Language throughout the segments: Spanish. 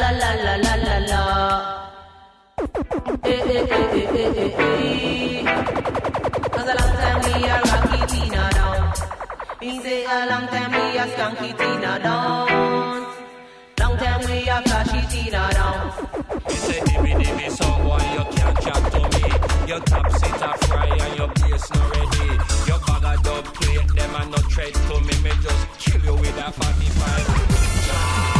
la la la la la la. Eh eh eh eh eh eh eh. Cause a long time we a rocky Tina down. Me say a long time we a skanky Tina down. Long time we a flashy Tina down. You say dimmy dimmy someone you can't chat to me. Your top sit a fry and your bass not ready. Your bag of dub plate them a no tread to me. Me just kill you with a 45.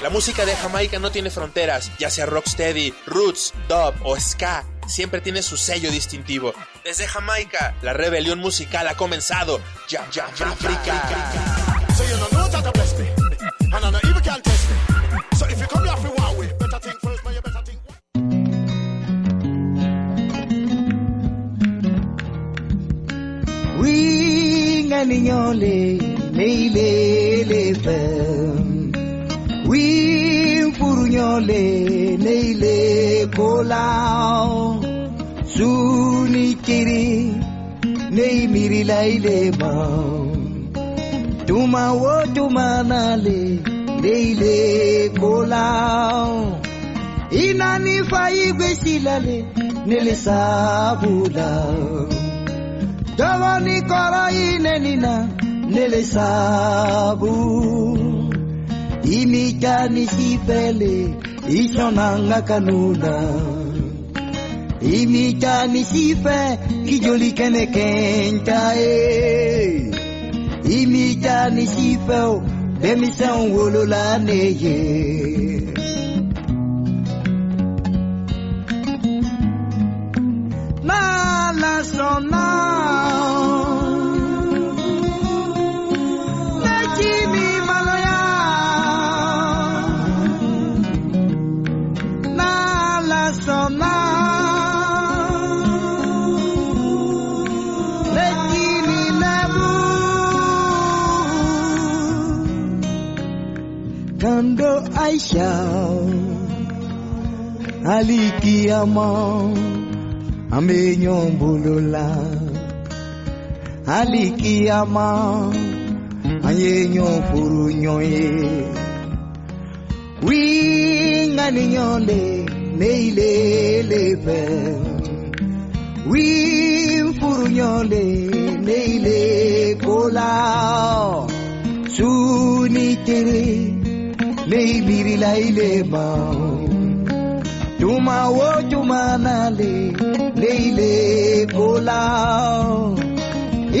La música de Jamaica no tiene fronteras, ya sea rocksteady, roots, dub o ska, siempre tiene su sello distintivo. Desde Jamaica, la rebelión musical ha comenzado. Ya, ya, ya, África. So you Wi purunyole neile kolao. Suni kiri nei miri laile mao Tuma wo tuma nale neile kolao. Inani fai gwesilale nele sabulao. Dawani kora inenina nele sabulao imikani hipele ichonanga kanuna imikani hipe kijolikene kentae imikani hipeo neye. Na la sonai যাও alikiama amenyombulula alikiama nyoye. winganinyonde neilelepe wimfurunyonde neile kola sunikiri Leybiri tu bao Chuma wo le nale Leyle bolao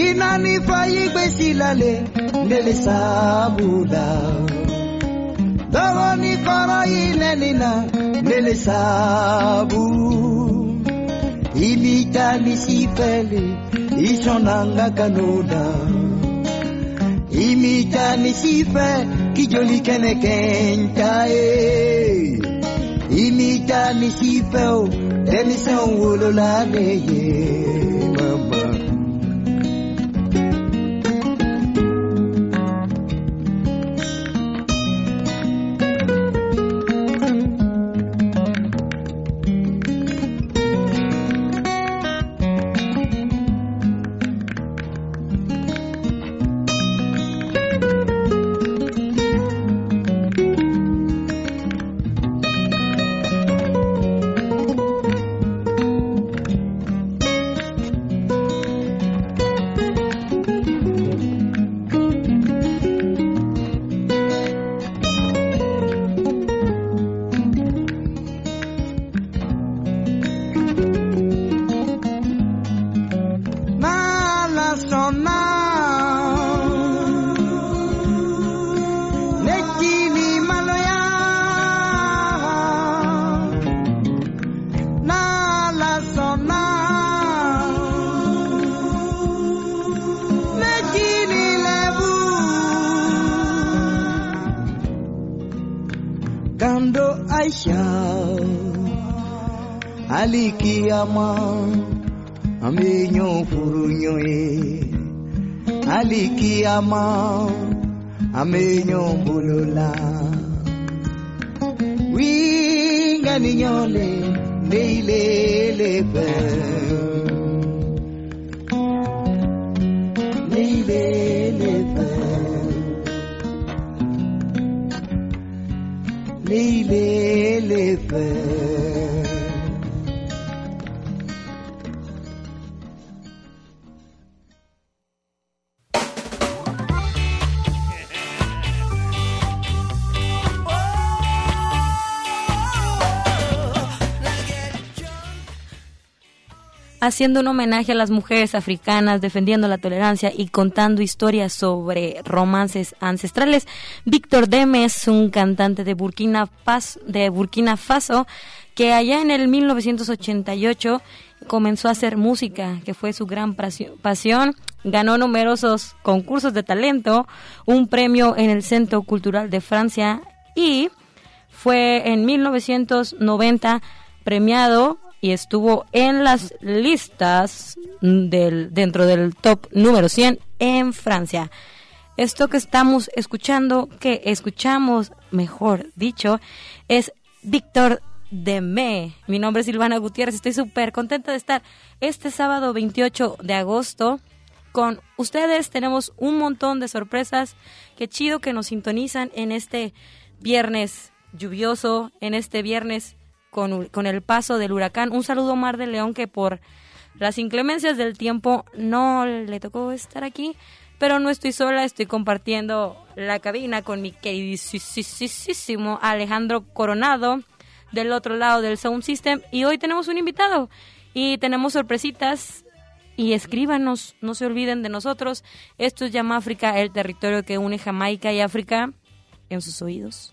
Inani fayi la lale Lele sabuda. Dogo ni koro ilenina Lele sabu. Imitani sipele Isonanga kanoda. Imitani sipele Ki jolie kene kijoli kenekentae imita misipeo temisonwololabeye mal. Amei haciendo un homenaje a las mujeres africanas, defendiendo la tolerancia y contando historias sobre romances ancestrales. Víctor Deme es un cantante de Burkina, Faso, de Burkina Faso que allá en el 1988 comenzó a hacer música, que fue su gran pasión. Ganó numerosos concursos de talento, un premio en el Centro Cultural de Francia y fue en 1990 premiado y estuvo en las listas del, dentro del top número 100 en Francia. Esto que estamos escuchando, que escuchamos, mejor dicho, es Víctor Demé. Mi nombre es Silvana Gutiérrez, estoy súper contenta de estar este sábado 28 de agosto con ustedes. Tenemos un montón de sorpresas. Qué chido que nos sintonizan en este viernes lluvioso, en este viernes con, el paso del huracán. Un saludo Mar de León que por las inclemencias del tiempo no le tocó estar aquí, pero no estoy sola, estoy compartiendo la cabina con mi queridísimo Alejandro Coronado del otro lado del Sound System y hoy tenemos un invitado y tenemos sorpresitas y escríbanos, no se olviden de nosotros. Esto es África, el territorio que une Jamaica y África en sus oídos.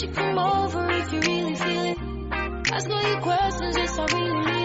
you come over if you really feel it? Ask all your questions, yes, I really need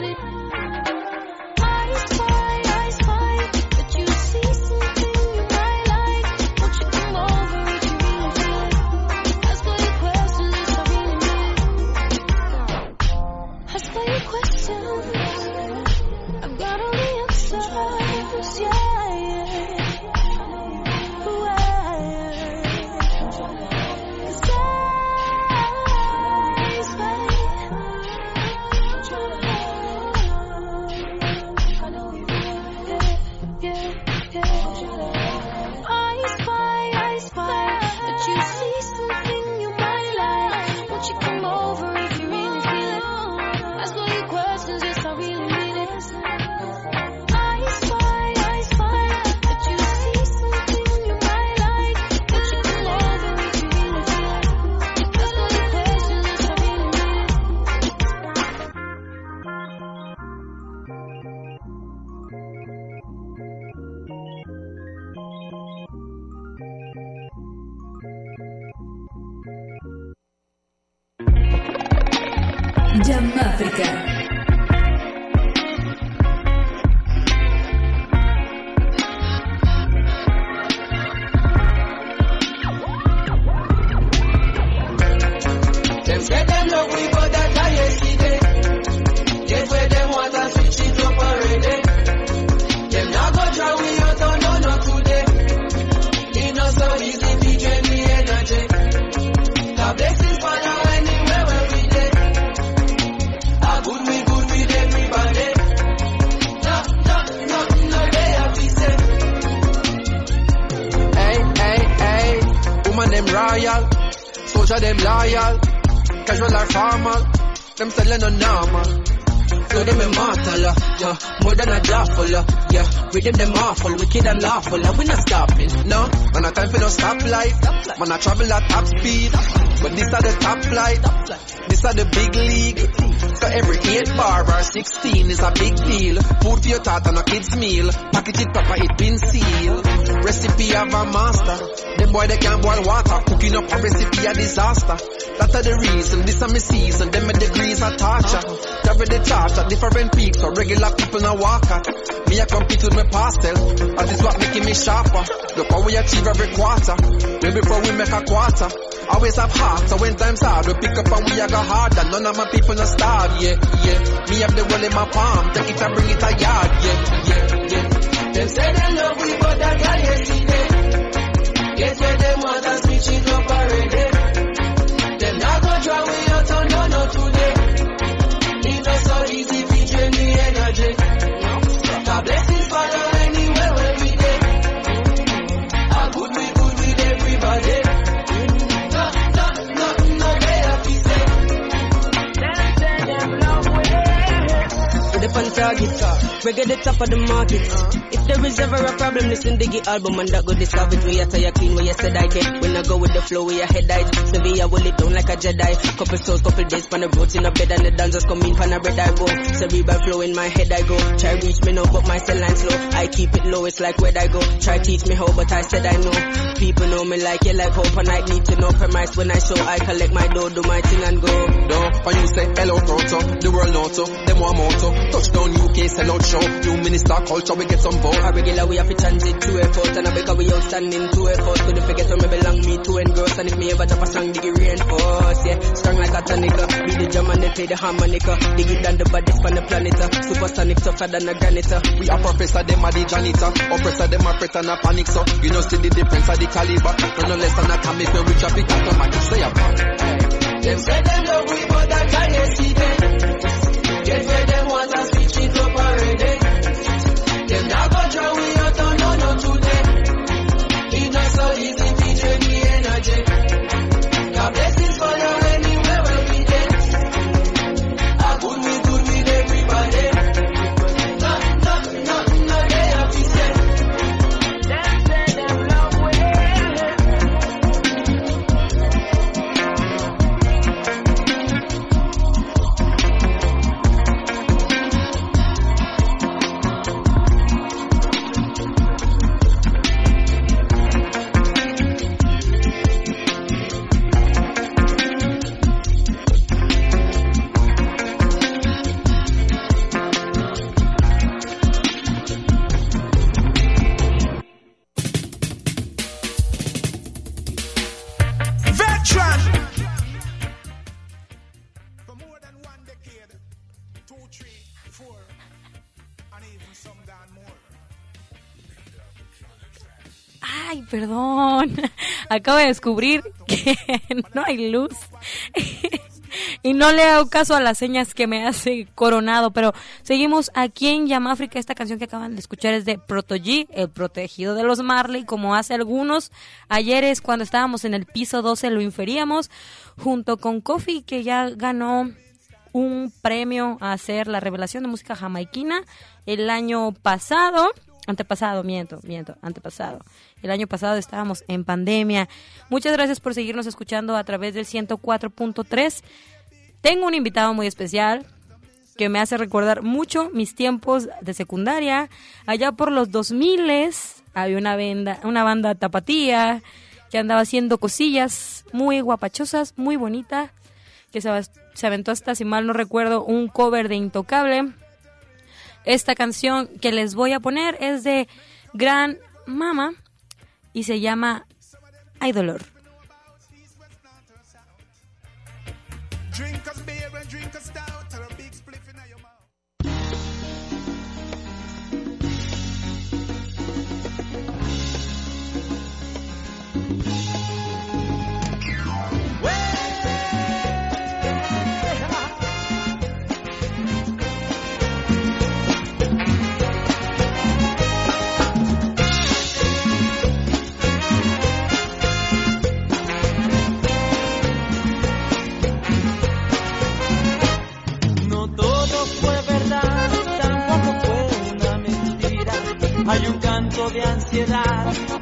royal, soldier them loyal, casual or formal, them selling no normal. So them immortal, uh, yeah, more than a jawful, uh, yeah. Rhythm them awful, wicked and lawful, uh, we not stopping, no. Man, a time for no stoplight, man, I travel at top speed, but this are the top flight, this are the big league. So every 8 bar or 16 is a big deal. Food for your thought and a kid's meal. Package it proper, it been sealed. Recipe of a master. Them boy they can't boil water. Cooking up a recipe a disaster. That's the reason, this is my season. Them my degrees are torture. Carry the charge different peaks. So regular people now walk at. Me I compete with my pastel. And this what making me sharper. Look how we achieve every quarter. Maybe before we make a quarter. Always have heart, so when times hard, we pick up and we a go harder. None of my people no starve, yeah, yeah. Me have the world in my palm, take it and bring it a yard, yeah, yeah, yeah. Them say them love we, but that guy yesterday. Where them want to switch it up target, uh. reggae the top of the market. Uh. If there is ever a problem, listen to the album and that go discover it. We tire clean, where you said I can. When I go with the flow, we head height. Sevilla will it down like a Jedi. Couple souls, couple days, pan the roads in a bed and the dancers come in, pan a red I go. Cerebral flow in my head I go. Try reach me now, but my cell line slow. I keep it low, it's like where I go. Try teach me how, but I said I know. People know me like you, like hope, and I need to know premise when I show. I collect my dough, do my thing and go. No, when you say hello Proto, the world know to, them want moto. Touchdown UK, sell out show. New minister culture, we get some vote. A regular we have to transit to airport and I because we outstanding to airport. Couldn't forget where me belong, me to engross. And if me ever drop a song, dig it reinforce. Yeah, strong like a tonica. Be the drum and they play the harmonica. Dig it down the baddest on the planet. uh. Supersonic tougher than a granite. uh. We are professor, them are the janitor. Oppressor, them are fret and a panic, so you know see the difference of the caliber. No no less than atomic when we drop it automatic, say apart. Them say them love we, but that guy yesterday. Get where them want to perdón. Acabo de descubrir que no hay luz. Y no le hago caso a las señas que me hace Coronado, pero seguimos aquí en Yamáfrica. Esta canción que acaban de escuchar es de Proto G, el protegido de los Marley, como hace algunos ayeres cuando estábamos en el piso 12 lo inferíamos, junto con Kofi, que ya ganó un premio a hacer la revelación de música jamaiquina el año pasado. Antepasado, miento, miento, antepasado. El año pasado estábamos en pandemia. Muchas gracias por seguirnos escuchando a través del 104.3. Tengo un invitado muy especial que me hace recordar mucho mis tiempos de secundaria. Allá por los 2000 había una banda, una banda tapatía que andaba haciendo cosillas muy guapachosas, muy bonita, que se, se aventó hasta, si mal no recuerdo, un cover de Intocable. Esta canción que les voy a poner es de Gran Mama y se llama Hay dolor. Ansiedad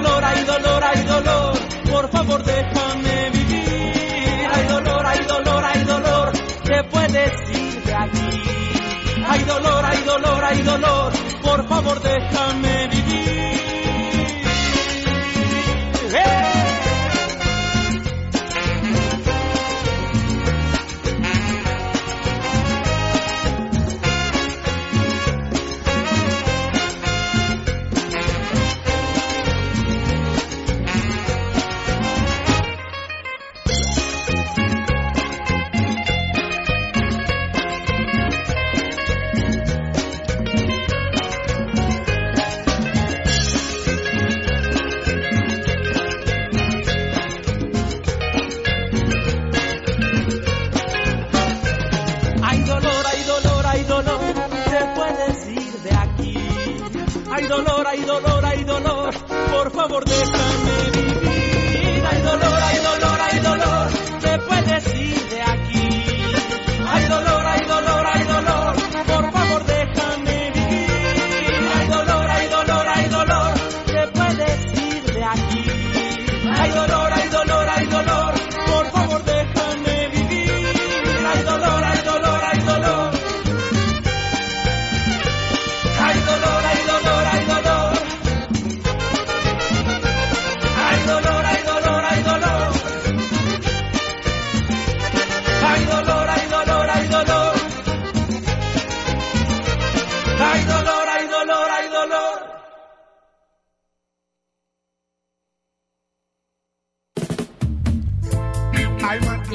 dolor, hay dolor, hay dolor, por favor déjame vivir. Hay dolor, hay dolor, hay dolor, te puedes ir de aquí. Hay dolor, hay dolor, hay dolor, por favor déjame vivir.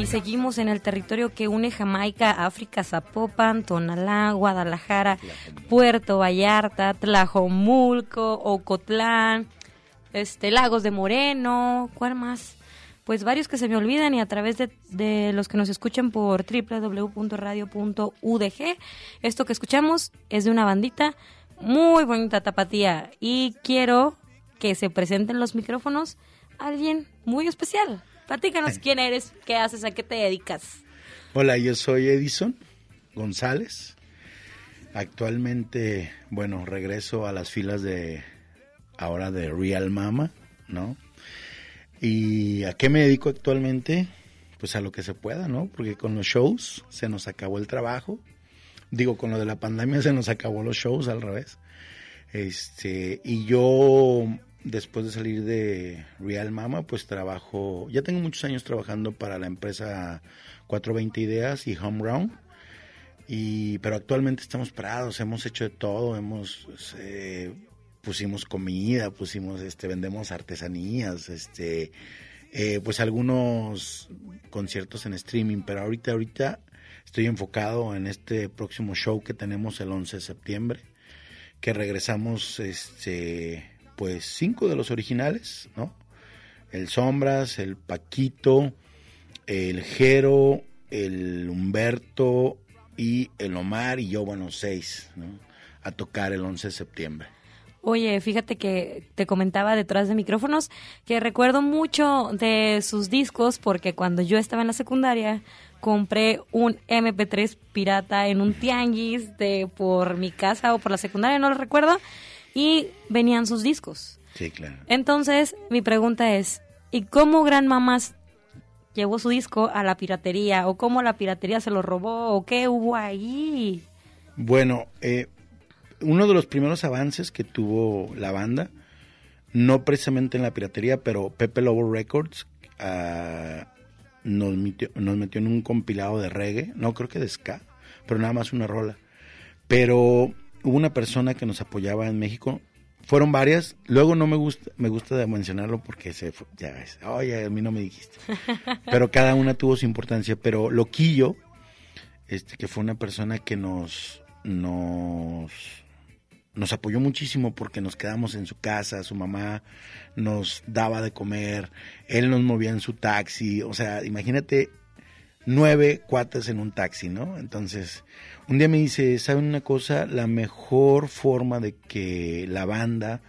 Y seguimos en el territorio que une Jamaica, África, Zapopan, Tonalá, Guadalajara, Puerto Vallarta, Tlajomulco, Ocotlán, este, Lagos de Moreno, ¿cuál más? Pues varios que se me olvidan y a través de, de los que nos escuchan por www.radio.udg. Esto que escuchamos es de una bandita muy bonita tapatía y quiero que se presenten los micrófonos alguien muy especial. Platícanos quién eres, qué haces, a qué te dedicas. Hola, yo soy Edison González. Actualmente, bueno, regreso a las filas de ahora de Real Mama, ¿no? ¿Y a qué me dedico actualmente? pues a lo que se pueda, ¿no? Porque con los shows se nos acabó el trabajo. Digo, con lo de la pandemia se nos acabó los shows al revés. Este, y yo después de salir de Real Mama, pues trabajo, ya tengo muchos años trabajando para la empresa 420 Ideas y Home Run. Y, pero actualmente estamos parados, hemos hecho de todo, hemos eh, pusimos comida, pusimos este, vendemos artesanías, este, eh, pues algunos conciertos en streaming, pero ahorita, ahorita estoy enfocado en este próximo show que tenemos el 11 de septiembre, que regresamos, este, pues cinco de los originales, ¿no? El Sombras, el Paquito, el Jero, el Humberto y el Omar y yo, bueno, seis, ¿no? A tocar el 11 de septiembre. Oye, fíjate que te comentaba detrás de micrófonos que recuerdo mucho de sus discos porque cuando yo estaba en la secundaria compré un MP3 pirata en un tianguis de por mi casa o por la secundaria, no lo recuerdo, y venían sus discos. Sí, claro. Entonces, mi pregunta es, ¿y cómo Gran Mamás llevó su disco a la piratería? ¿O cómo la piratería se lo robó? ¿O qué hubo ahí? Bueno, eh, uno de los primeros avances que tuvo la banda, no precisamente en la piratería, pero Pepe Lobo Records ah, nos, metió, nos metió en un compilado de reggae, no creo que de ska, pero nada más una rola. Pero hubo una persona que nos apoyaba en México, fueron varias, luego no me gusta, me gusta de mencionarlo porque se fue- ya ves, oye, a mí no me dijiste. Pero cada una tuvo su importancia, pero Loquillo, este, que fue una persona que nos, nos, nos apoyó muchísimo porque nos quedamos en su casa, su mamá nos daba de comer, él nos movía en su taxi, o sea, imagínate nueve cuates en un taxi, ¿no? Entonces, un día me dice, ¿saben una cosa? La mejor forma de que la banda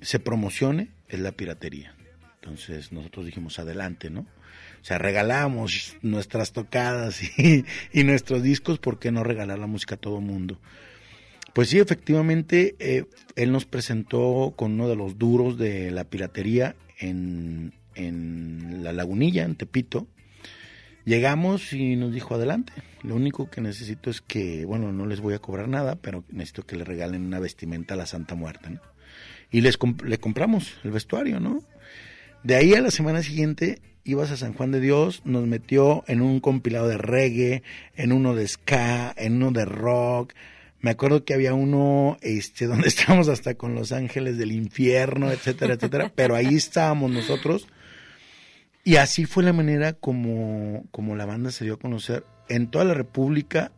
se promocione es la piratería. Entonces nosotros dijimos, adelante, ¿no? O sea, regalamos nuestras tocadas y, nuestros discos, ¿por qué no regalar la música a todo mundo? Pues sí, efectivamente, eh, él nos presentó con uno de los duros de la piratería en, en La Lagunilla, en Tepito. Llegamos y nos dijo, adelante, lo único que necesito es que, bueno, no les voy a cobrar nada, pero necesito que le regalen una vestimenta a la Santa Muerte, ¿no? Y les le compramos el vestuario, ¿no? De ahí a la semana siguiente ibas a San Juan de Dios, nos metió en un compilado de reggae, en uno de ska, en uno de rock. Me acuerdo que había uno este donde estábamos hasta con Los Ángeles del Infierno, etcétera, etcétera, pero ahí estábamos nosotros. Y así fue la manera como, como la banda se dio a conocer en toda la República.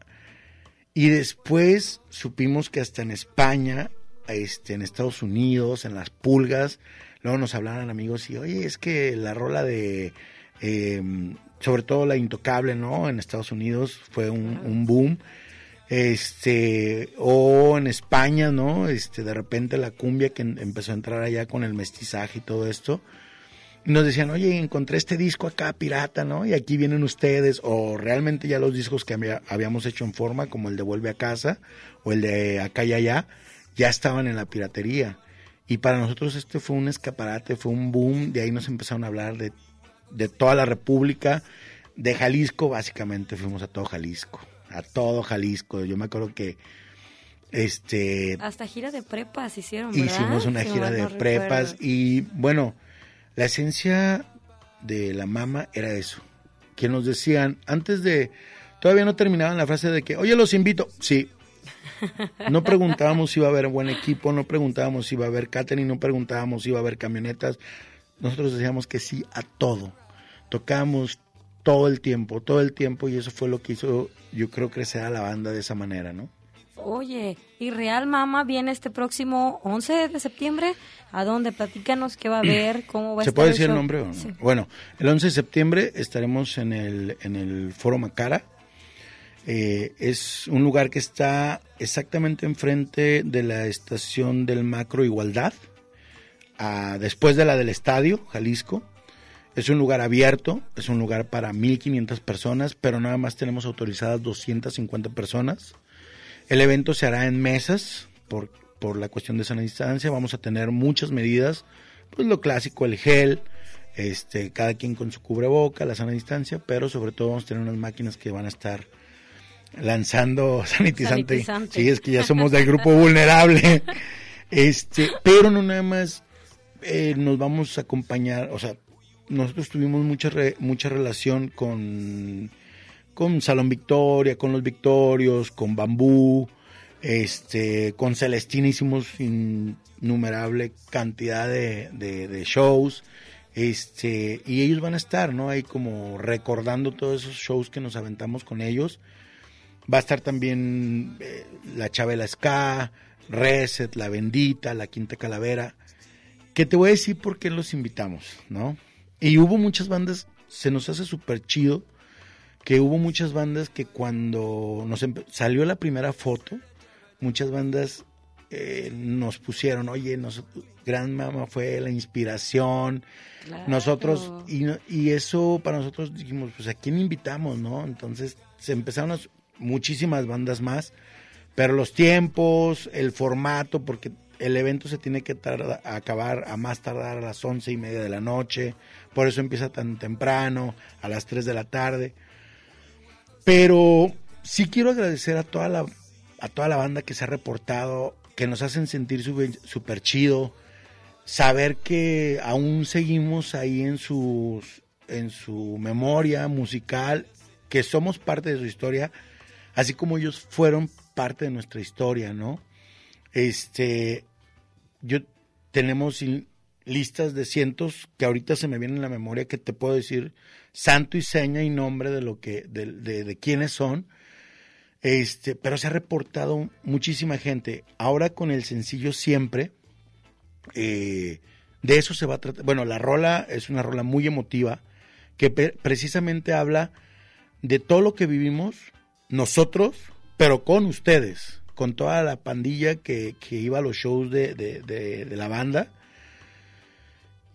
Y después supimos que hasta en España, este, en Estados Unidos, en las pulgas, luego nos hablaban amigos y, oye, es que la rola de, eh, sobre todo la Intocable, ¿no? En Estados Unidos fue un, un boom. Este, o en España, ¿no? Este, de repente la cumbia que empezó a entrar allá con el mestizaje y todo esto. Y nos decían, oye, encontré este disco acá pirata, ¿no? Y aquí vienen ustedes, o realmente ya los discos que había- habíamos hecho en forma, como el de Vuelve a Casa, o el de Acá y Allá, ya estaban en la piratería. Y para nosotros este fue un escaparate, fue un boom, de ahí nos empezaron a hablar de, de toda la República, de Jalisco, básicamente fuimos a todo Jalisco, a todo Jalisco. Yo me acuerdo que este Hasta gira de prepas hicieron, ¿verdad? Hicimos una Si gira de prepas y bueno, la esencia de la mama era eso. Que nos decían, antes de, todavía no terminaban la frase de que, oye, los invito. Sí. No preguntábamos si iba a haber buen equipo, no preguntábamos si iba a haber catering, no preguntábamos si iba a haber camionetas. Nosotros decíamos que sí a todo. Tocábamos todo el tiempo, todo el tiempo y eso fue lo que hizo, yo creo, crecer a la banda de esa manera, ¿no? Oye, y Real Mama viene este próximo 11 de septiembre. ¿A dónde? Platícanos qué va a haber, cómo va a ¿Se estar puede decir el nombre o no? Sí. Bueno, el 11 de septiembre estaremos en el, en el Foro Macara. Eh, es un lugar que está exactamente enfrente de la estación del Macro Igualdad, a- después de la del Estadio, Jalisco. Es un lugar abierto, es un lugar para 1.500 personas, pero nada más tenemos autorizadas 250 personas. El evento se hará en mesas por, por la cuestión de sana distancia. Vamos a tener muchas medidas, pues lo clásico, el gel, este, cada quien con su cubreboca, la sana distancia, pero sobre todo vamos a tener unas máquinas que van a estar lanzando sanitizante. Sanitizante. Sí, es que ya somos del grupo vulnerable. Este, pero no nada más eh, nos vamos a acompañar, o sea, nosotros tuvimos mucha re- mucha relación con con Salón Victoria, con los Victorios, con Bambú, este, con Celestina hicimos innumerable cantidad de, shows, este, y ellos van a estar, ¿no? Ahí como recordando todos esos shows que nos aventamos con ellos. Va a estar también eh, la Chabela Ska, Reset, La Bendita, La Quinta Calavera, que te voy a decir por qué los invitamos, ¿no? Y hubo muchas bandas, se nos hace súper chido, que hubo muchas bandas que cuando nos salió la primera foto, muchas bandas eh, nos pusieron, oye, nos, Gran Mama fue la inspiración, Claro. nosotros, y, y eso para nosotros dijimos, pues a quién invitamos, ¿no? Entonces se empezaron muchísimas bandas más, pero los tiempos, el formato, porque el evento se tiene que tarda- acabar a más tardar a las once y media de la noche, por eso empieza tan temprano, a las 3 de la tarde. Pero sí quiero agradecer a toda la, a toda la banda que se ha reportado, que nos hacen sentir súper chido, saber que aún seguimos ahí en sus en su memoria musical, que somos parte de su historia, así como ellos fueron parte de nuestra historia, ¿no? Este, yo tenemos listas de cientos que ahorita se me vienen en la memoria que te puedo decir santo y seña y nombre de lo que de, de, de son. Este pero se ha reportado muchísima gente. Ahora con el sencillo siempre eh, de eso se va a tratar bueno la rola es una rola muy emotiva que precisamente habla de todo lo que vivimos nosotros pero con ustedes con toda la pandilla que, que iba a los shows de- de- de la banda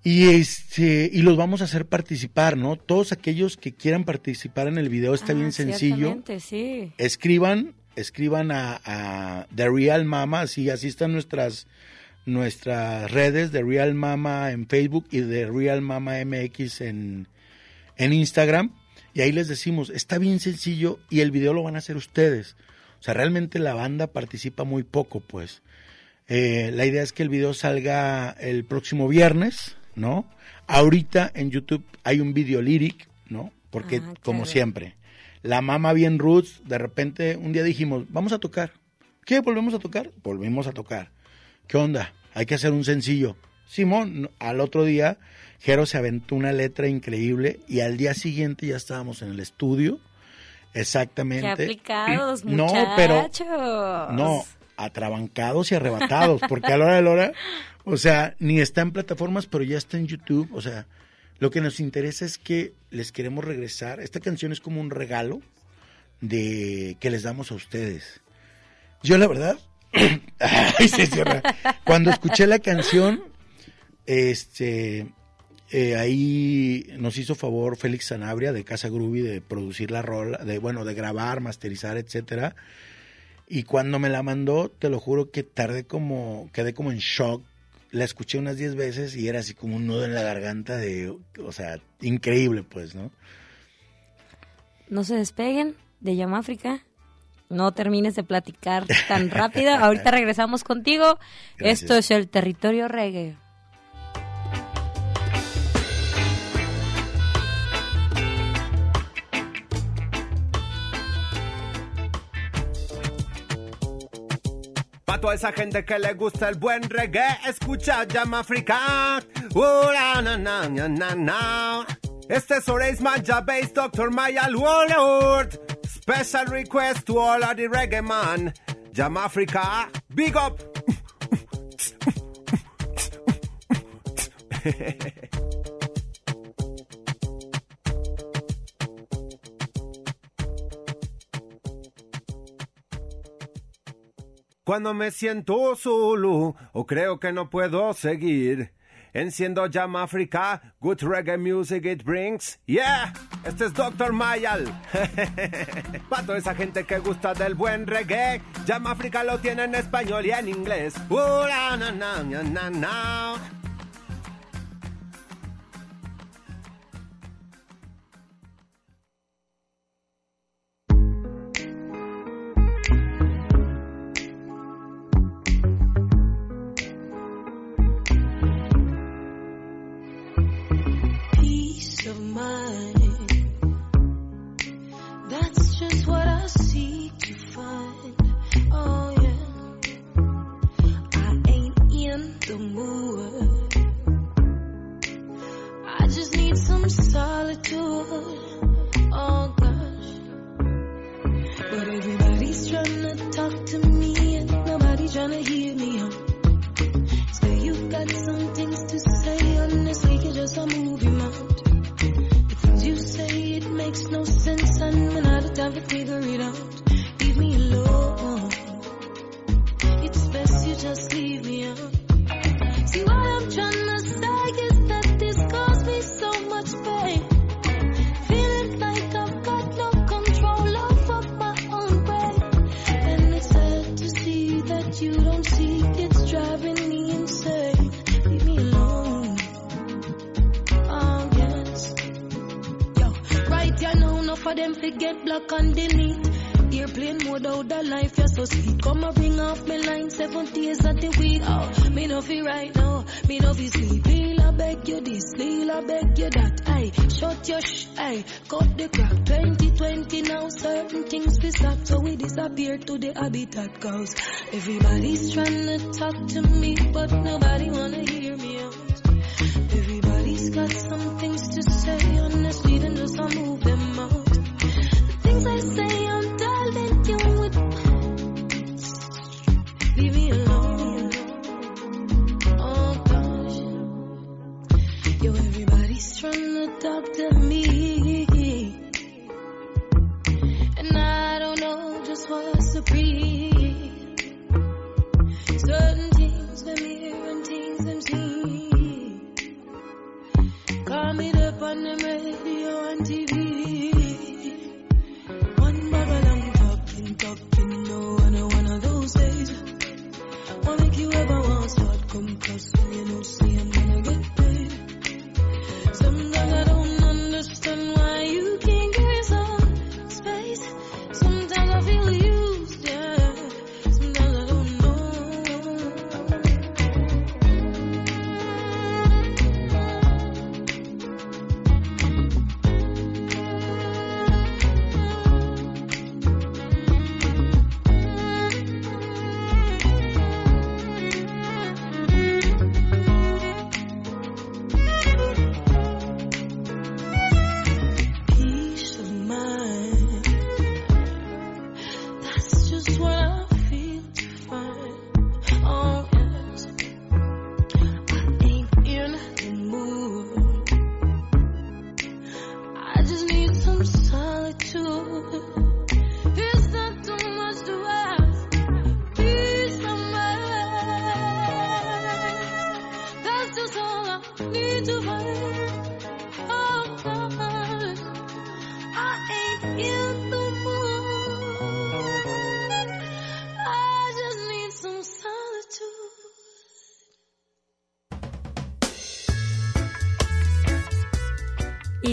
y este y los vamos a hacer participar, ¿no? Todos aquellos que quieran participar en el video está Ah, bien sencillo. ciertamente, sí. Escriban, escriban a, a The Real Mama, así, así están nuestras nuestras redes de Real Mama en Facebook y de Real Mama MX en, en Instagram. Y ahí les decimos, está bien sencillo y el video lo van a hacer ustedes. O sea, realmente la banda participa muy poco, pues. Eh, la idea es que el video salga el próximo viernes, ¿no? Ahorita en YouTube hay un video lyric, ¿no? Porque, Ah, como claro. siempre, la mama bien roots, de repente un día dijimos, vamos a tocar. ¿Qué? ¿Volvemos a tocar? Volvimos a tocar. ¿Qué onda? Hay que hacer un sencillo. Simón, al otro día, Jero se aventó una letra increíble y al día siguiente ya estábamos en el estudio. Exactamente. Qué aplicados, No, muchachos. pero no, atrabancados y arrebatados, porque a la hora de la hora, o sea, ni está en plataformas, pero ya está en YouTube, o sea, lo que nos interesa es que les queremos regresar. Esta canción es como un regalo de que les damos a ustedes. Yo la verdad, ay, se cierra. cuando escuché la canción, este, eh, ahí nos hizo favor Félix Sanabria de Casa Groovy de producir la rola, de bueno, de grabar, masterizar, etcétera. Y cuando me la mandó, te lo juro que tardé como, quedé como en shock. La escuché unas 10 veces y era así como un nudo en la garganta de, o sea, increíble pues, ¿no? No se despeguen de Yamáfrica. No termines de platicar tan rápido. Ahorita regresamos contigo. Gracias. Esto es el territorio reggae. Pa' toda esa gente que le gusta el buen reggae, escucha Llama Africa. Uh, na, na, na. Este es Oreis Manja Bass, Dr. Maya Warlord. Special request to all of the reggae man. Llama Africa, big up. Cuando me siento solo o creo que no puedo seguir, enciendo Llama Africa, good reggae music it brings. Yeah, este es Dr. Mayal. Para toda esa gente que gusta del buen reggae, Llama Africa lo tiene en español y en inglés. Uh, na, na, na. That's just what I seek to find. Oh yeah, I ain't in the mood. I just need some solitude. Oh gosh, but everybody's trying to talk to me and nobody's trying to hear me out. Say you've got some things to makes no sense, and when out of time to figure it out. Leave me alone. It's best you just leave me out. See what I'm trying to say is that this caused me so much pain. Of them forget black underneath. Airplane mode out the life, you're so sweet. Come and bring off my line, seven days at the week. Oh, me no feel right now, me no feel sleep. Lil, I beg you this, Lil, I beg you that. Aye, shut your sh, aye, cut the crap. 2020 now, certain things we stop, so we disappear to the habitat. Cause everybody's trying to talk to me, but nobody wanna hear me out. Everybody's got some to talk to me. And I don't know just what's supreme. Certain things hear and things see. Call me up on the radio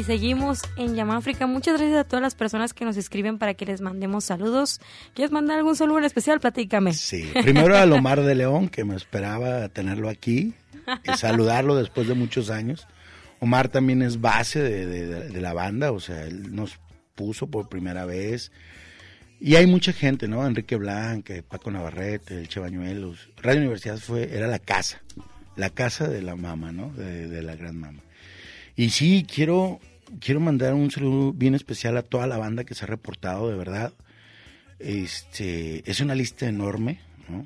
Seguimos en Yamáfrica. Muchas gracias a todas las personas que nos escriben para que les mandemos saludos. ¿Quieres mandar algún saludo en especial? Platícame. Sí, primero a Lomar de León, que me esperaba tenerlo aquí y saludarlo después de muchos años. Omar también es base de, la banda, o sea, él nos puso por primera vez. Y hay mucha gente, ¿no? Enrique Blanca, Paco Navarrete, el Che Bañuelos. Radio Universidad fue, era la casa, la casa de la mama, ¿no? De, de la gran mama. Y sí, quiero, quiero mandar un saludo bien especial a toda la banda que se ha reportado, de verdad. Este, es una lista enorme, ¿no?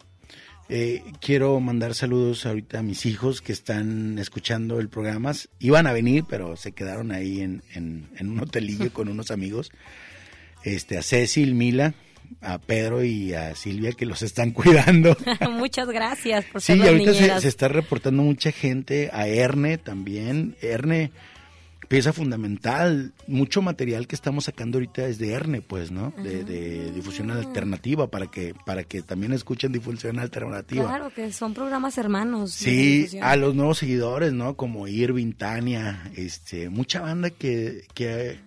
Eh, quiero mandar saludos ahorita a mis hijos que están escuchando el programa. Iban a venir, pero se quedaron ahí en, en, en un hotelillo con unos amigos. Este, a Cecil, Mila, a Pedro y a Silvia que los están cuidando. Muchas gracias por ser Sí, ahorita se, se está reportando mucha gente, a Erne también. Erne, pieza fundamental, mucho material que estamos sacando ahorita es de Erne, pues, ¿no? De, de difusión alternativa, para que, para que también escuchen difusión alternativa. Claro, que son programas hermanos. Sí, a los nuevos seguidores, ¿no? Como Irving, Tania, este, mucha banda que, que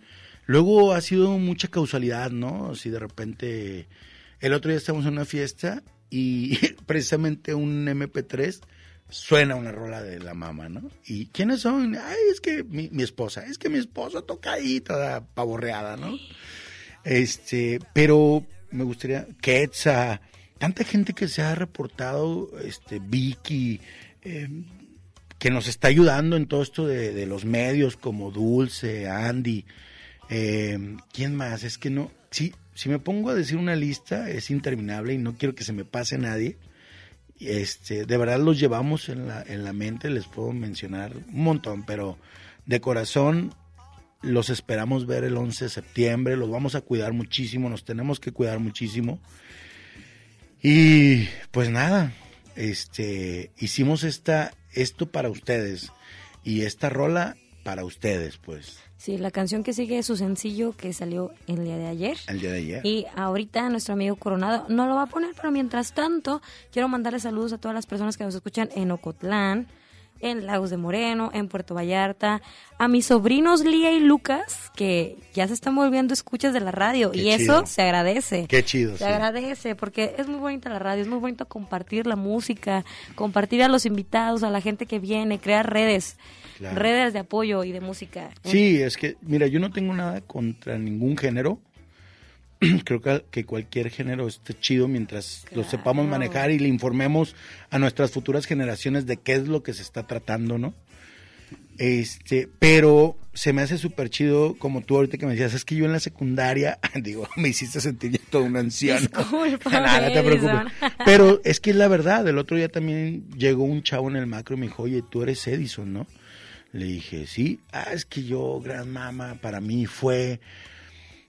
luego ha sido mucha causalidad, ¿no? Si de repente, el otro día estamos en una fiesta y precisamente un MP3 suena una rola de la mamá, ¿no? ¿Y quiénes son? Ay, es que mi, esposa, es que mi esposo toca ahí toda pavorreada, ¿no? Este, pero me gustaría, Quetza, tanta gente que se ha reportado, este, Vicky, eh, que nos está ayudando en todo esto de, los medios como Dulce, Andy, eh, ¿quién más? Es que no, sí, si me pongo a decir una lista es interminable y no quiero que se me pase nadie. Este, de verdad los llevamos en la, en la mente, les puedo mencionar un montón, pero de corazón los esperamos ver el 11 de septiembre, los vamos a cuidar muchísimo, nos tenemos que cuidar muchísimo. Y pues nada, este, hicimos esta, esto para ustedes y esta rola para ustedes, pues. Sí, la canción que sigue es su sencillo que salió el día de ayer. El día de ayer. Y ahorita nuestro amigo Coronado no lo va a poner, pero mientras tanto quiero mandarle saludos a todas las personas que nos escuchan en Ocotlán, en Lagos de Moreno, en Puerto Vallarta, a mis sobrinos Lía y Lucas, que ya se están volviendo escuchas de la radio Qué y eso chido. se agradece. Qué chido, Se sí. agradece porque es muy bonita la radio, es muy bonito compartir la música, compartir a los invitados, a la gente que viene, crear redes, Claro. redes de apoyo y de música. Sí, es que, mira, yo no tengo nada contra ningún género. Creo que, que cualquier género esté chido mientras lo sepamos manejar y le informemos a nuestras futuras generaciones de qué es lo que se está tratando, ¿no? Este, pero se me hace súper chido, como tú ahorita que me decías, es que yo en la secundaria, digo, me hiciste sentir ya todo un anciano. Discúlpame, Nada, no te preocupes. Pero es que es la verdad, el otro día también llegó un chavo en el macro y me dijo, oye, tú eres Edison, ¿no? Le dije, sí, ah, es que yo, gran mama, para mí fue,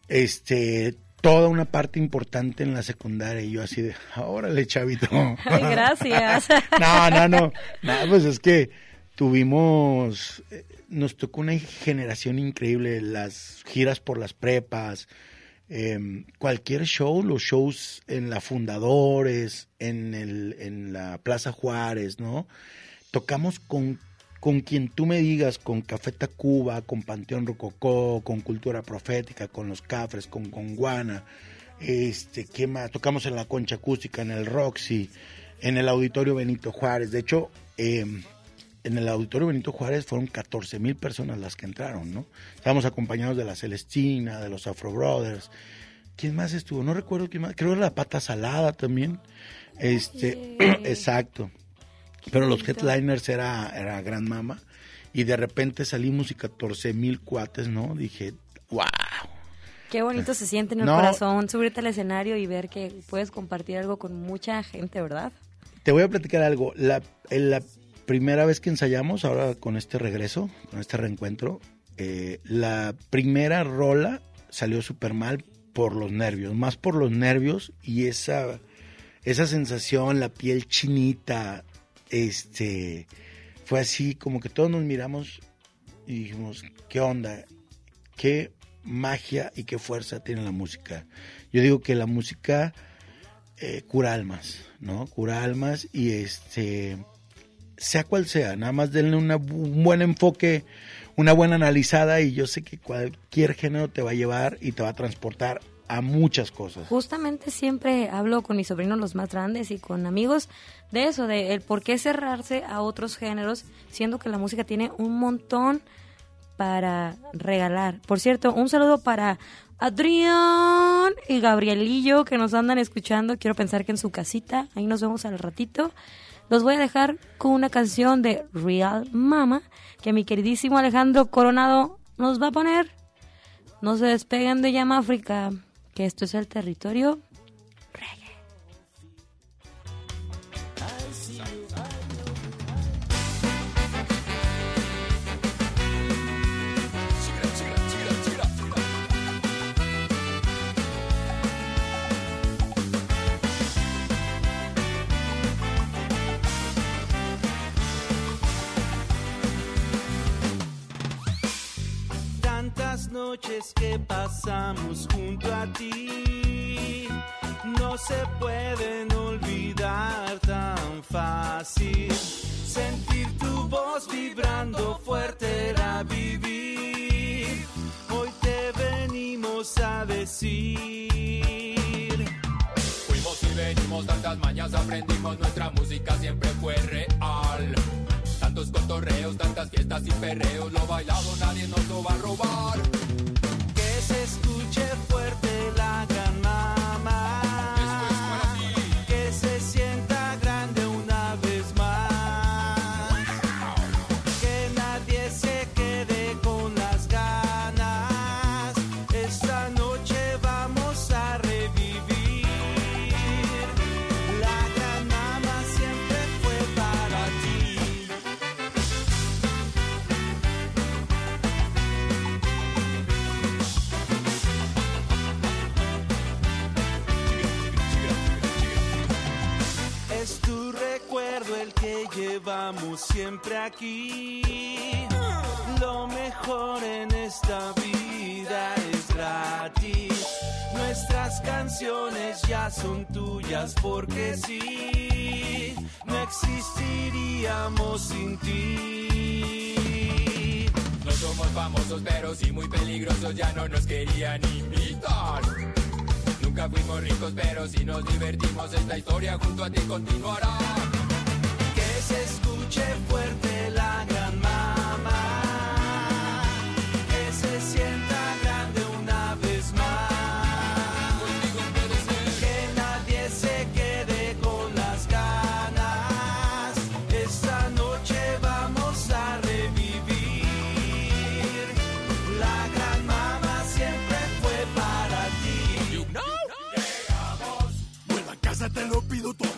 este, toda una parte importante en la secundaria. Y yo así de, órale, chavito. Ay, gracias. no, no, no, no, pues es que tuvimos, eh, nos tocó una generación increíble, las giras por las prepas, eh, cualquier show, los shows en la Fundadores, en, el, en la Plaza Juárez, ¿no? Tocamos con, con quien tú me digas, con Café Tacuba, con Panteón Rococó, con Cultura Profética, con Los Cafres, con Conguana, este, ¿qué más? Tocamos en la Concha Acústica, en el Roxy, en el Auditorio Benito Juárez. De hecho, eh, en el Auditorio Benito Juárez fueron 14 mil personas las que entraron, ¿no? Estábamos acompañados de la Celestina, de los Afro Brothers. ¿Quién más estuvo? No recuerdo quién más. Creo que la Pata Salada también. Este, exacto. Pero los headliners era, era Gran Mama. Y de repente salimos y 14 mil cuates, ¿no? Dije, wow. Qué bonito se siente en el No. corazón subirte al escenario y ver que puedes compartir algo con mucha gente, ¿verdad? Te voy a platicar algo. La primera vez que ensayamos, ahora con este regreso, con este reencuentro, eh, la primera rola salió súper mal por los nervios, más por los nervios y esa, esa sensación, la piel chinita, este, fue así como que todos nos miramos y dijimos, ¿qué onda? ¿Qué magia y qué fuerza tiene la música? Yo digo que la música eh, cura almas, ¿no? Cura almas y este, sea cual sea, nada más denle un buen enfoque, una buena analizada y yo sé que cualquier género te va a llevar y te va a transportar a muchas cosas. Justamente siempre hablo con mis sobrinos los más grandes y con amigos de eso, de el por qué cerrarse a otros géneros, siendo que la música tiene un montón para regalar. Por cierto, un saludo para Adrián y Gabrielillo que nos andan escuchando. Quiero pensar que en su casita, ahí nos vemos al ratito. Los voy a dejar con una canción de Real Mama que mi queridísimo Alejandro Coronado nos va a poner. No se despeguen de Llama África, esto es el territorio Tantas noches que pasamos junto tantas mañas, aprendimos nuestra música siempre fue real. Tantos cotorreos, tantas fiestas y perreos, lo bailado nadie nos lo va aquí. Lo mejor en esta vida es gratis. Nuestras canciones ya son tuyas porque sí. No existiríamos sin ti. No somos famosos, pero sí muy peligrosos, ya no nos querían invitar. Nunca fuimos ricos, pero si nos divertimos, esta historia junto a ti continuará. Que se escuche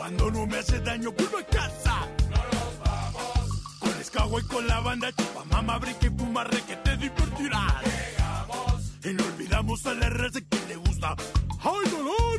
pido, tu abandono me hace daño, vuelvo a casa. No nos vamos. Con escago y con la banda, chupa, mamá, brinca y fuma, re, que te divertirás. Llegamos. Y no olvidamos a la raza que le gusta. ¡Ay, dolor!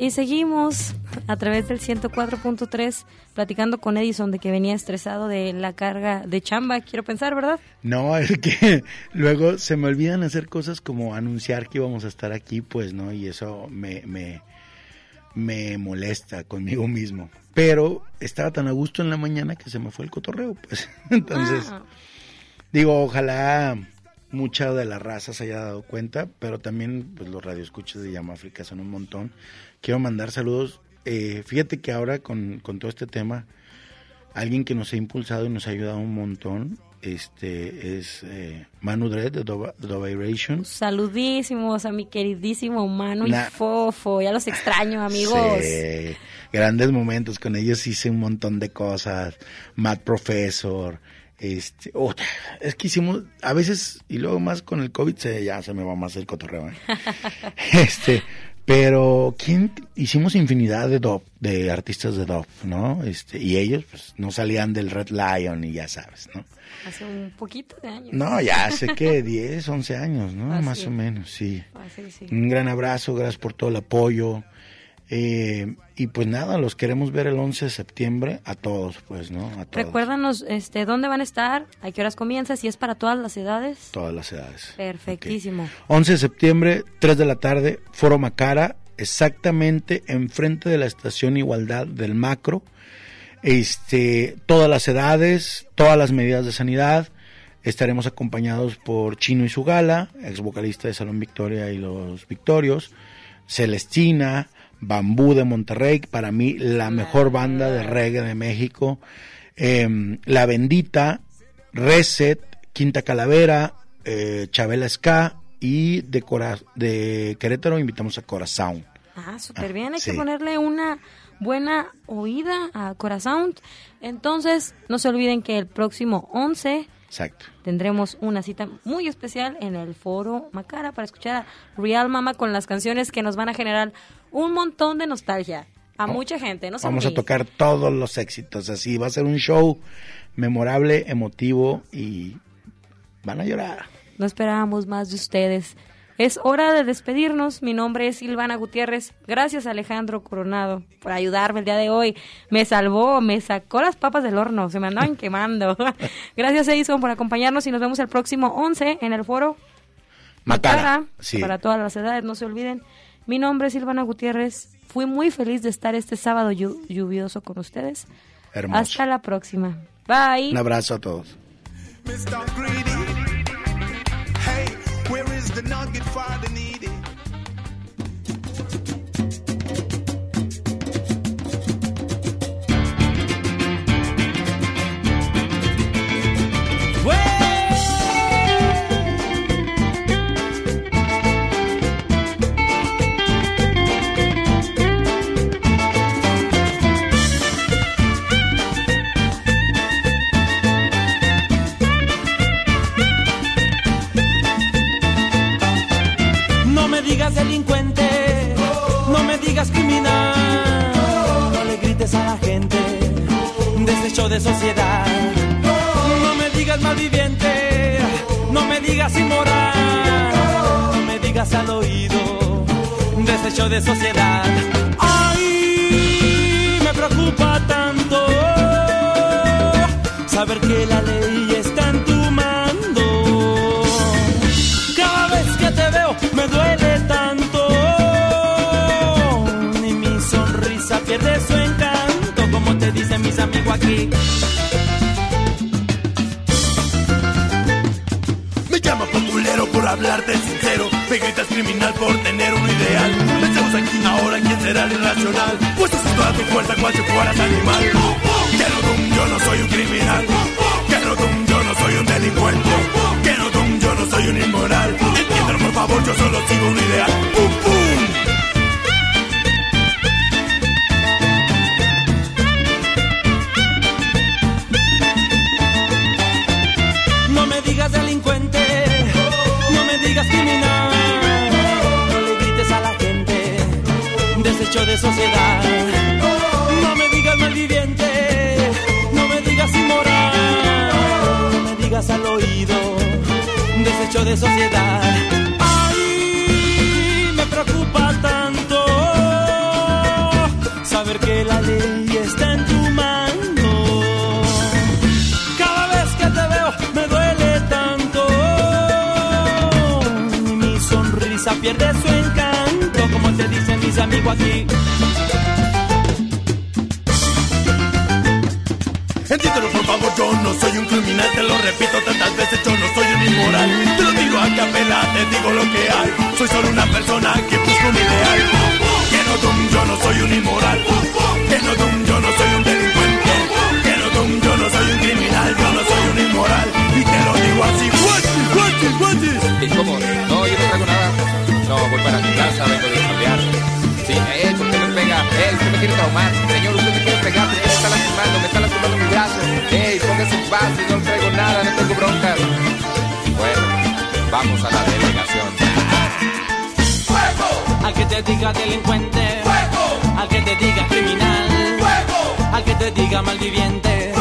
Y seguimos a través del 104.3 platicando con Edison de que venía estresado de la carga de chamba, quiero pensar, ¿verdad? No, es que luego se me olvidan hacer cosas como anunciar que íbamos a estar aquí, pues, ¿no? Y eso me, me, me molesta conmigo mismo. Pero estaba tan a gusto en la mañana que se me fue el cotorreo, pues. Entonces, Ah, digo, ojalá mucha de la raza se haya dado cuenta, pero también pues los radioescuchas de Llama África son un montón. Quiero mandar saludos. Eh, fíjate que ahora con, con todo este tema, alguien que nos ha impulsado y nos ha ayudado un montón este es eh, Manu Dredd de Doviration. saludísimos a mi queridísimo Manu Nah. y Fofo, ya los extraño amigos. Sí, grandes momentos con ellos hice un montón de cosas. Matt Professor, este, oh, es que hicimos a veces y luego más con el COVID se, ya se me va más el cotorreo. ¿eh? este, pero quién hicimos infinidad de dub, de artistas de dub, ¿no? Este, y ellos pues no salían del Red Lion y ya sabes, ¿no? Hace un poquito de años. No, ya sé que 10, 11 años, ¿no? Ah, Más o menos, sí. Ah, sí. Un gran abrazo, gracias por todo el apoyo. Eh, y pues nada, los queremos ver el 11 de septiembre a todos, pues, ¿no? A todos, Recuérdanos este, dónde van a estar, a qué horas comienza, si es para todas las edades. todas las edades. Perfectísimo. 11 de septiembre, 3 de la tarde, Foro Macara, exactamente enfrente de la estación Igualdad del Macro. Este, todas las edades, todas las medidas de sanidad. Estaremos acompañados por Chino y su gala, ex vocalista de Salón Victoria y los Victorios, Celestina, Bambú de Monterrey, para mí la mejor banda de reggae de México, em, La Bendita, Reset, Quinta Calavera, eh, Chabela Ska y de, Cora- de Querétaro invitamos a Corazón. Ah, súper bien. Hay sí. que ponerle una buena oída a Corazón. Entonces, no se olviden que el próximo 11 Exacto. tendremos una cita muy especial en el foro Macara para escuchar a Real Mama con las canciones que nos van a generar un montón de nostalgia a mucha gente. No Vamos a tocar todos los éxitos, así va a ser un show memorable, emotivo y van a llorar. No esperábamos más de ustedes. Es hora de despedirnos. Mi nombre es Silvana Gutiérrez. Gracias Alejandro Coronado por ayudarme el día de hoy. Me salvó, me sacó las papas del horno. Se me andaban quemando. Gracias Edison por acompañarnos y nos vemos el próximo 11 en el foro Macara, Macara, sí. para todas las edades. No se olviden. Mi nombre es Silvana Gutiérrez. Fui muy feliz de estar este sábado llu- lluvioso con ustedes. Hermoso. Hasta la próxima. Bye. Un abrazo a todos. Mr. Greedy. Hey, where is the nugget for the needy? De sociedad. Ay, me preocupa tanto saber que la ley está en tu mando. Cada vez que te veo me duele tanto y mi sonrisa pierde su encanto, como te dicen mis amigos aquí. Me llaman populero por hablarte sincero. Me gritas criminal por tener un el irracional. Pues usa toda tu fuerza cual si fueras animal. Que no yo no soy un criminal. Que no yo no soy un delincuente. Que no yo no soy un inmoral. Entiéndelo por favor, yo solo sigo un ideal. Sociedad. Ay, me preocupa tanto saber que la ley está en tu mano. Cada vez que te veo me duele tanto mi sonrisa pierde su encanto, como te dicen mis amigos aquí. Yo no soy un criminal, te lo repito tantas veces, yo no soy un inmoral. Te lo digo a capela, te digo lo que hay. Soy solo una persona que busca un ideal. Que no dum, yo no soy un inmoral. Que no dum, yo no soy un delincuente. Que no dum, yo no soy un criminal, yo no soy un inmoral. Y te lo digo así, what is, what is, what. No, yo no traigo nada. No, voy para mi casa, vengo de cambiar. Sí, eh, ¿por qué me pega? Eh, usted me quiere traumar. Señor, usted me quiere pegar, porque me está lastimando, me está lastimando mi brazo. Eh, póngase en paz, no traigo nada, no tengo bronca. Bueno, vamos a la delegación. Al que te diga delincuente, al que te diga criminal, al que te diga malviviente,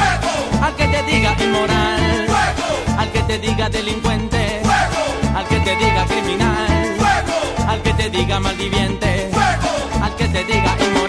al que te diga inmoral, al que te diga delincuente, al que te diga criminal, al que te diga malviviente, te diga inmoral. Ay,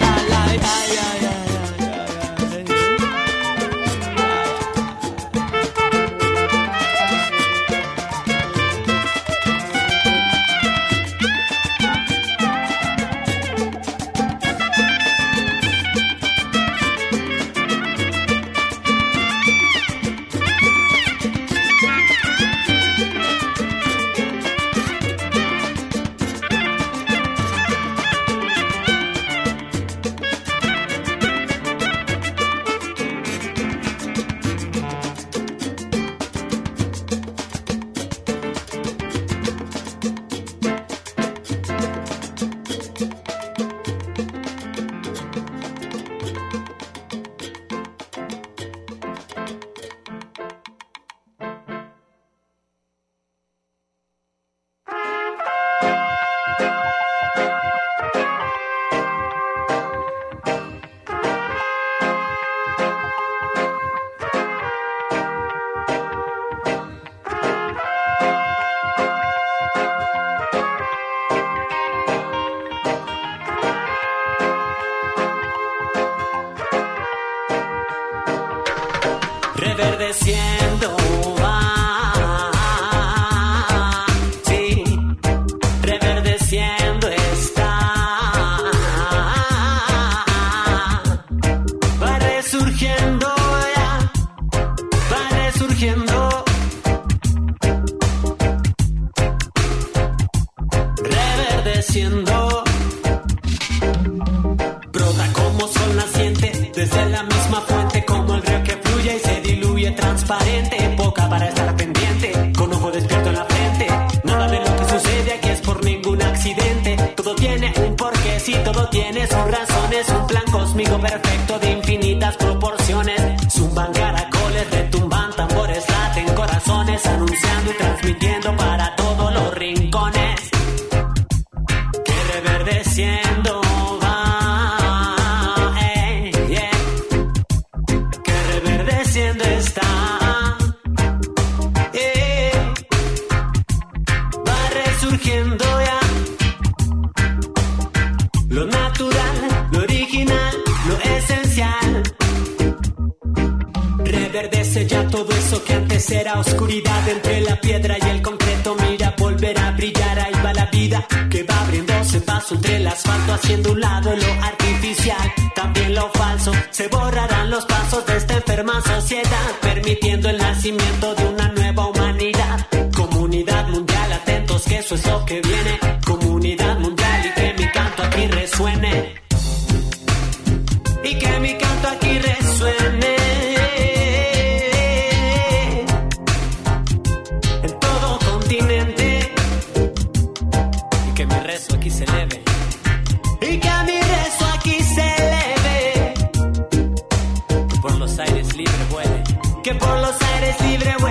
haciendo libre.